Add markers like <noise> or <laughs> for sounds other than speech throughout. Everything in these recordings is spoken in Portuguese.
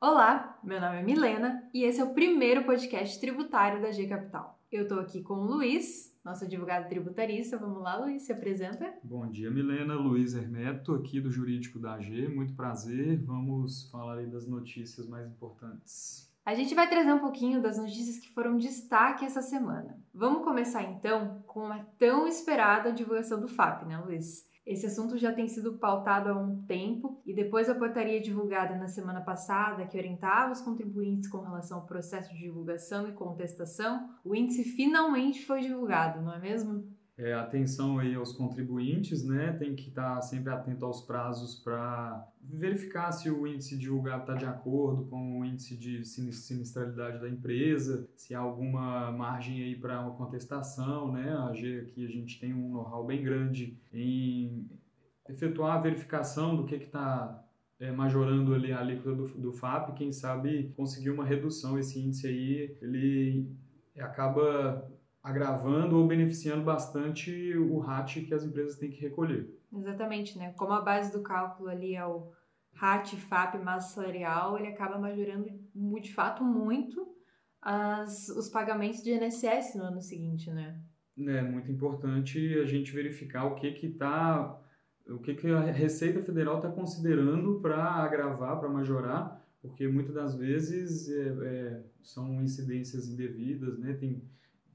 Olá, meu nome é Milena e esse é o primeiro podcast tributário da G Capital. Eu estou aqui com o Luiz, nosso advogado tributarista. Vamos lá, Luiz, se apresenta. Bom dia, Milena. Luiz Hermeto, aqui do Jurídico da AG. Muito prazer. Vamos falar aí das notícias mais importantes. A gente vai trazer um pouquinho das notícias que foram destaque essa semana. Vamos começar então com a tão esperada divulgação do FAP, né, Luiz? Esse assunto já tem sido pautado há um tempo e depois da portaria divulgada na semana passada, que orientava os contribuintes com relação ao processo de divulgação e contestação, o índice finalmente foi divulgado, não é mesmo? É, atenção aí aos contribuintes, né? Tem que estar sempre atento aos prazos para verificar se o índice divulgado está de acordo com o índice de sinistralidade da empresa, se há alguma margem aí para uma contestação, né? A G aqui a gente tem um know-how bem grande em efetuar a verificação do que está é, majorando ali a alíquota do, do FAP, quem sabe conseguir uma redução, esse índice aí, ele acaba agravando ou beneficiando bastante o RAT que as empresas têm que recolher. Exatamente, né? Como a base do cálculo ali é o RAT, FAP, massa salarial, ele acaba majorando de fato muito as, os pagamentos de INSS no ano seguinte, né? É muito importante a gente verificar o que que está o que, que a Receita Federal está considerando para agravar, para majorar, porque muitas das vezes é, é, são incidências indevidas, né? Tem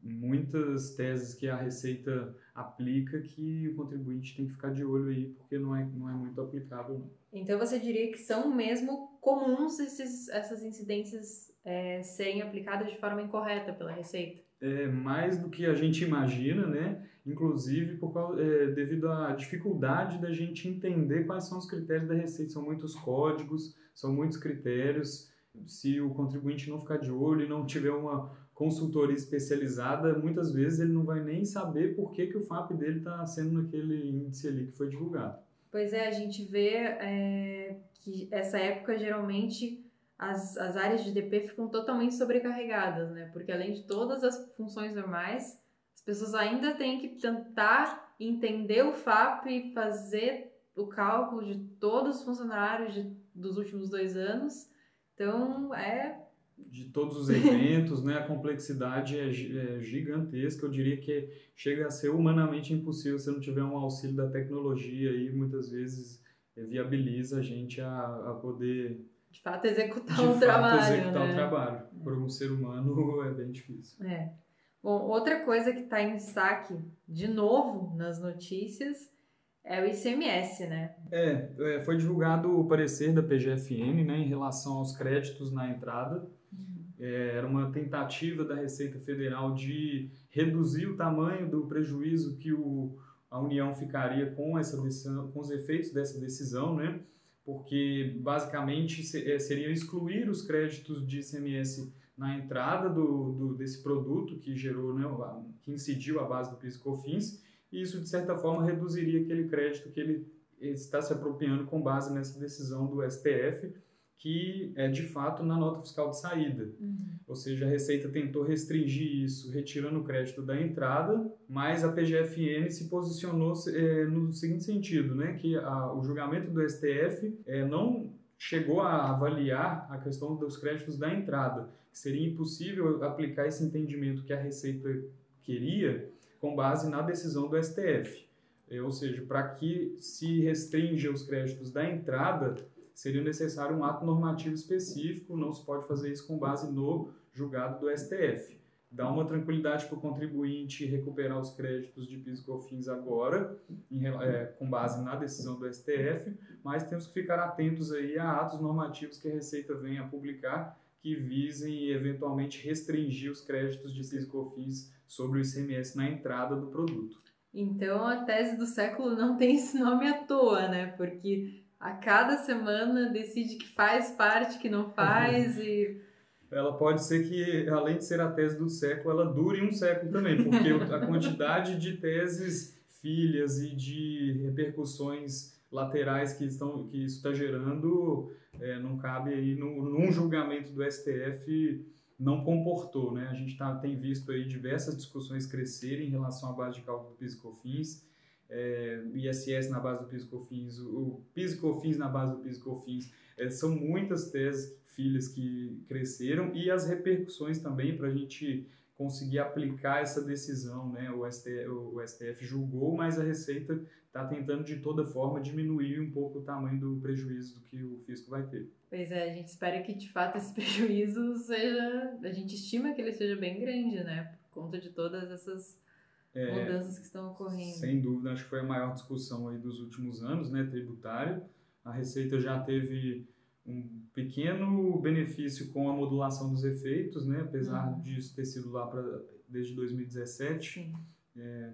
muitas teses que a Receita aplica que o contribuinte tem que ficar de olho aí, porque não é, não é muito aplicável. Não. Então você diria que são mesmo comuns esses, essas incidências é, serem aplicadas de forma incorreta pela Receita? É mais do que a gente imagina, né? Inclusive por causa, é, devido à dificuldade da gente entender quais são os critérios da Receita. São muitos códigos, são muitos critérios. Se o contribuinte não ficar de olho e não tiver uma consultoria especializada, muitas vezes ele não vai nem saber por que, que o FAP dele está sendo naquele índice ali que foi divulgado. Pois é, a gente vê é, que essa época geralmente as, as áreas de DP ficam totalmente sobrecarregadas, né? Porque além de todas as funções normais, as pessoas ainda têm que tentar entender o FAP e fazer o cálculo de todos os funcionários de, dos últimos dois anos. Então, é de todos os eventos, né? A complexidade é, é, gigantesca. Eu diria que chega a ser humanamente impossível se não tiver um auxílio da tecnologia e muitas vezes é, viabiliza a gente a, a poder de fato executar de um fato, trabalho, executar né? um trabalho. Por um ser humano <laughs> é bem difícil. É. Bom, outra coisa que está em destaque de novo nas notícias é o ICMS, né? É, é, foi divulgado o parecer da PGFN né, em relação aos créditos na entrada é, era uma tentativa da Receita Federal de reduzir o tamanho do prejuízo que o, a União ficaria com essa decisão, com os efeitos dessa decisão, né? Porque basicamente é, seria excluir os créditos de ICMS na entrada do, do, desse produto que gerou, né, que incidiu a base do PIS e COFINS, e isso de certa forma reduziria aquele crédito que ele está se apropriando com base nessa decisão do STF que é de fato na nota fiscal de saída. Uhum. Ou seja, a Receita tentou restringir isso, retirando o crédito da entrada, mas a PGFN se posicionou é, no seguinte sentido, né, que a, o julgamento do STF é, não chegou a avaliar a questão dos créditos da entrada, que seria impossível aplicar esse entendimento que a Receita queria com base na decisão do STF. É, ou seja, para que se restringe os créditos da entrada, seria necessário um ato normativo específico, não se pode fazer isso com base no julgado do STF. Dá uma tranquilidade para o contribuinte recuperar os créditos de PIS e COFINS agora, em, é, com base na decisão do STF, mas temos que ficar atentos aí a atos normativos que a Receita venha a publicar que visem eventualmente restringir os créditos de PIS e COFINS sobre o ICMS na entrada do produto. Então a tese do século não tem esse nome à toa, né? Porque a cada semana decide que faz parte, que não faz e ela pode ser que, além de ser a tese do século, ela dure um século também, porque a quantidade de teses filhas e de repercussões laterais que, estão, que isso está gerando é, não cabe aí no, num julgamento do STF não comportou, né? A gente tá, tem visto aí diversas discussões crescerem em relação à base de cálculo do PIS e COFINS, é, ISS na base do PIS COFINS, o PIS COFINS na base do PIS COFINS. é, são muitas teses filhas que cresceram e as repercussões também para a gente conseguir aplicar essa decisão, né? O STF, o STF julgou, mas a Receita está tentando de toda forma diminuir um pouco o tamanho do prejuízo do que o fisco vai ter. Pois é, a gente espera que de fato esse <laughs> prejuízo seja, a gente estima que ele seja bem grande, né? Por conta de todas essas é, mudanças que estão ocorrendo. Sem dúvida, acho que foi a maior discussão aí dos últimos anos, né? Tributário. A Receita já teve um pequeno benefício com a modulação dos efeitos, né? apesar uhum. disso ter sido lá pra, desde 2017. É,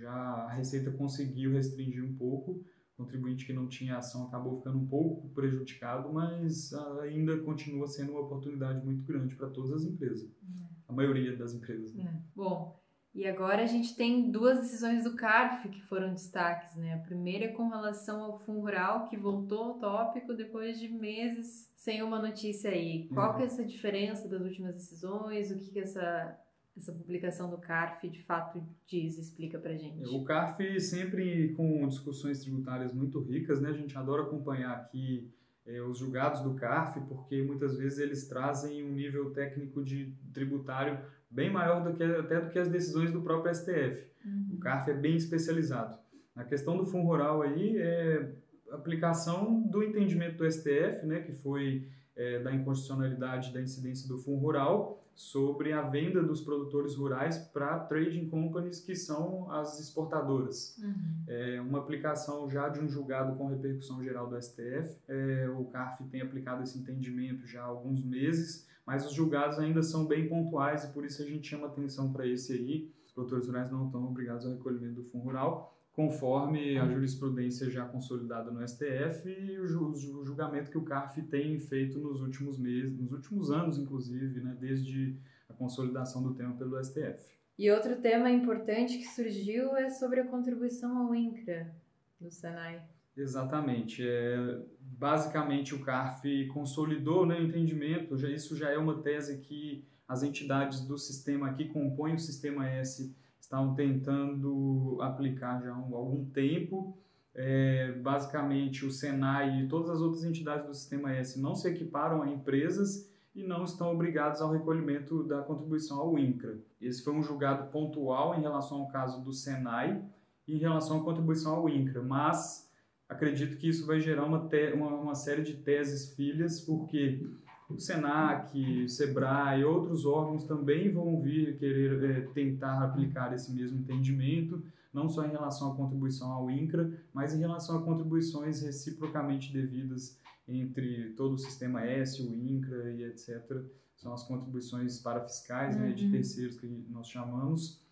já a Receita conseguiu restringir um pouco, o contribuinte que não tinha ação acabou ficando um pouco prejudicado, mas ainda continua sendo uma oportunidade muito grande para todas as empresas, uhum. a maioria das empresas. Né? É. Bom, e agora a gente tem duas decisões do CARF que foram destaques, né? A primeira é com relação ao Fundo Rural, que voltou ao tópico depois de meses sem uma notícia aí. Qual que é uhum. essa diferença das últimas decisões? O que, que essa, essa publicação do CARF de fato diz, explica pra gente? O CARF sempre com discussões tributárias muito ricas, né? A gente adora acompanhar aqui é, os julgados do CARF, porque muitas vezes eles trazem um nível técnico de tributário bem maior do que até do que as decisões do próprio STF. Uhum. O CARF é bem especializado. Na questão do fundo rural aí é aplicação do entendimento do STF, né, que foi é, da inconstitucionalidade da incidência do fundo rural sobre a venda dos produtores rurais para trading companies que são as exportadoras. Uhum. É uma aplicação já de um julgado com repercussão geral do STF. É, o CARF tem aplicado esse entendimento já há alguns meses mas os julgados ainda são bem pontuais e por isso a gente chama atenção para esse aí. Os produtores rurais não estão obrigados ao recolhimento do fundo rural, conforme a jurisprudência já consolidada no STF e o, julgamento que o CARF tem feito nos últimos meses, nos últimos anos, inclusive, né, desde a consolidação do tema pelo STF. E outro tema importante que surgiu é sobre a contribuição ao INCRA do Senai. Exatamente. É, basicamente, o CARF consolidou né, o entendimento, já, isso já é uma tese que as entidades do sistema que compõem o sistema S estão tentando aplicar já há algum tempo. É, basicamente, o Senai e todas as outras entidades do sistema S não se equiparam a empresas e não estão obrigados ao recolhimento da contribuição ao INCRA. Esse foi um julgado pontual em relação ao caso do Senai e em relação à contribuição ao INCRA, mas acredito que isso vai gerar uma, uma, uma, série de teses filhas, porque o SENAC, o SEBRAE e outros órgãos também vão vir querer é, tentar aplicar esse mesmo entendimento, não só em relação à contribuição ao INCRA, mas em relação a contribuições reciprocamente devidas entre todo o sistema S, o INCRA e etc. São as contribuições parafiscais uhum. né, de uhum. terceiros que nós chamamos,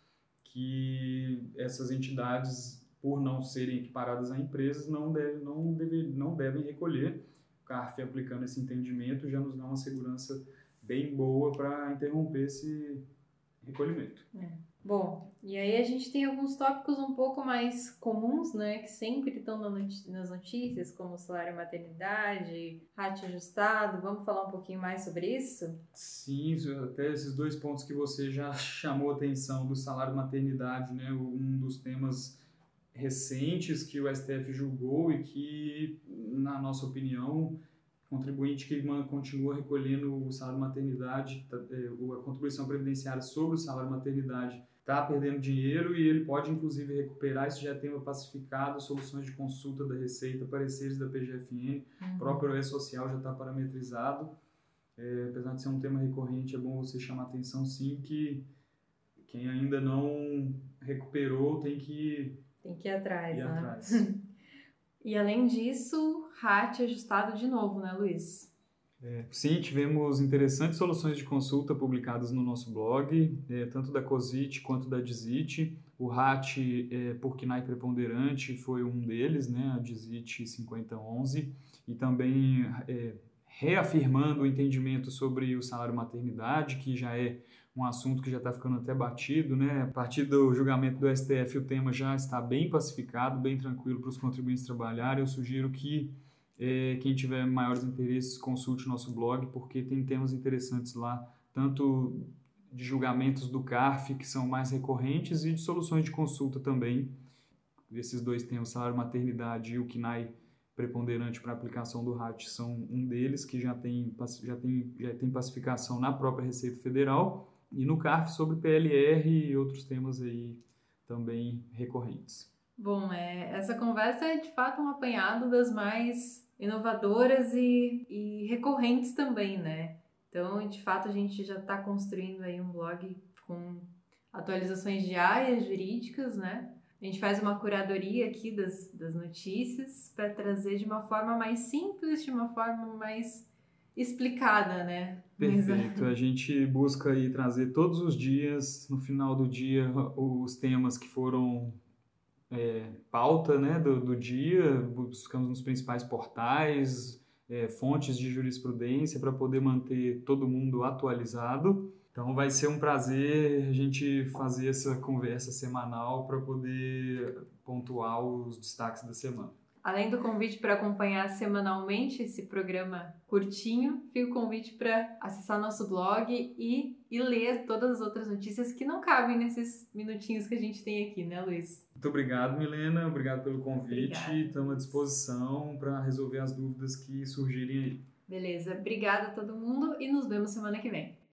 que essas entidades por não serem equiparadas a empresas, não, deve, não, deve, não devem recolher. O CARF, aplicando esse entendimento, já nos dá uma segurança bem boa para interromper esse recolhimento. É. Bom, e aí a gente tem alguns tópicos um pouco mais comuns, né, que sempre estão nas notícias, como salário maternidade, rádio ajustado. Vamos falar um pouquinho mais sobre isso? Sim, até esses dois pontos que você já <laughs> chamou atenção do salário maternidade, né, um dos temas recentes que o STF julgou e que, na nossa opinião, contribuinte que continua recolhendo o salário maternidade, tá, é, a contribuição previdenciária sobre o salário maternidade, está perdendo dinheiro e ele pode, inclusive, recuperar. Isso já é tema pacificado, soluções de consulta da Receita, pareceres da PGFN, uhum. próprio E-Social já está parametrizado. É, apesar de ser um tema recorrente, é bom você chamar atenção, sim, que quem ainda não recuperou tem que tem que ir atrás, ir né? Atrás. <laughs> e além disso, RAT ajustado de novo, né, Luiz? É, sim, tivemos interessantes soluções de consulta publicadas no nosso blog, é, tanto da COSIT quanto da DIZIT. O RAT é, por KNAI preponderante foi um deles, né, a DIZIT 5011, e também é, reafirmando o entendimento sobre o salário maternidade, que já é um assunto que já está ficando até batido, né? A partir do julgamento do STF, o tema já está bem pacificado, bem tranquilo para os contribuintes trabalharem. Eu sugiro que é, quem tiver maiores interesses consulte o nosso blog, porque tem temas interessantes lá, tanto de julgamentos do CARF, que são mais recorrentes, e de soluções de consulta também. Esses dois temas, salário maternidade e o KNAI, preponderante para aplicação do RAT são um deles, que já tem, já, tem, já tem pacificação na própria Receita Federal, e no CARF sobre PLR e outros temas aí também recorrentes. Bom, é, essa conversa é de fato um apanhado das mais inovadoras e, e recorrentes também, né? Então, de fato, a gente já está construindo aí um blog com atualizações diárias jurídicas, né? A gente faz uma curadoria aqui das, das notícias para trazer de uma forma mais simples, de uma forma mais explicada, né? Perfeito. A gente busca aí trazer todos os dias, no final do dia, os temas que foram é, pauta né, do, do dia, buscamos nos principais portais, é, fontes de jurisprudência para poder manter todo mundo atualizado. Então vai ser um prazer a gente fazer essa conversa semanal para poder pontuar os destaques da semana. Além do convite para acompanhar semanalmente esse programa curtinho, fica o convite para acessar nosso blog e, e ler todas as outras notícias que não cabem nesses minutinhos que a gente tem aqui, né, Luiz? Muito obrigado, Milena. Obrigado pelo convite. Estamos à disposição para resolver as dúvidas que surgirem aí. Beleza. Obrigada a todo mundo e nos vemos semana que vem.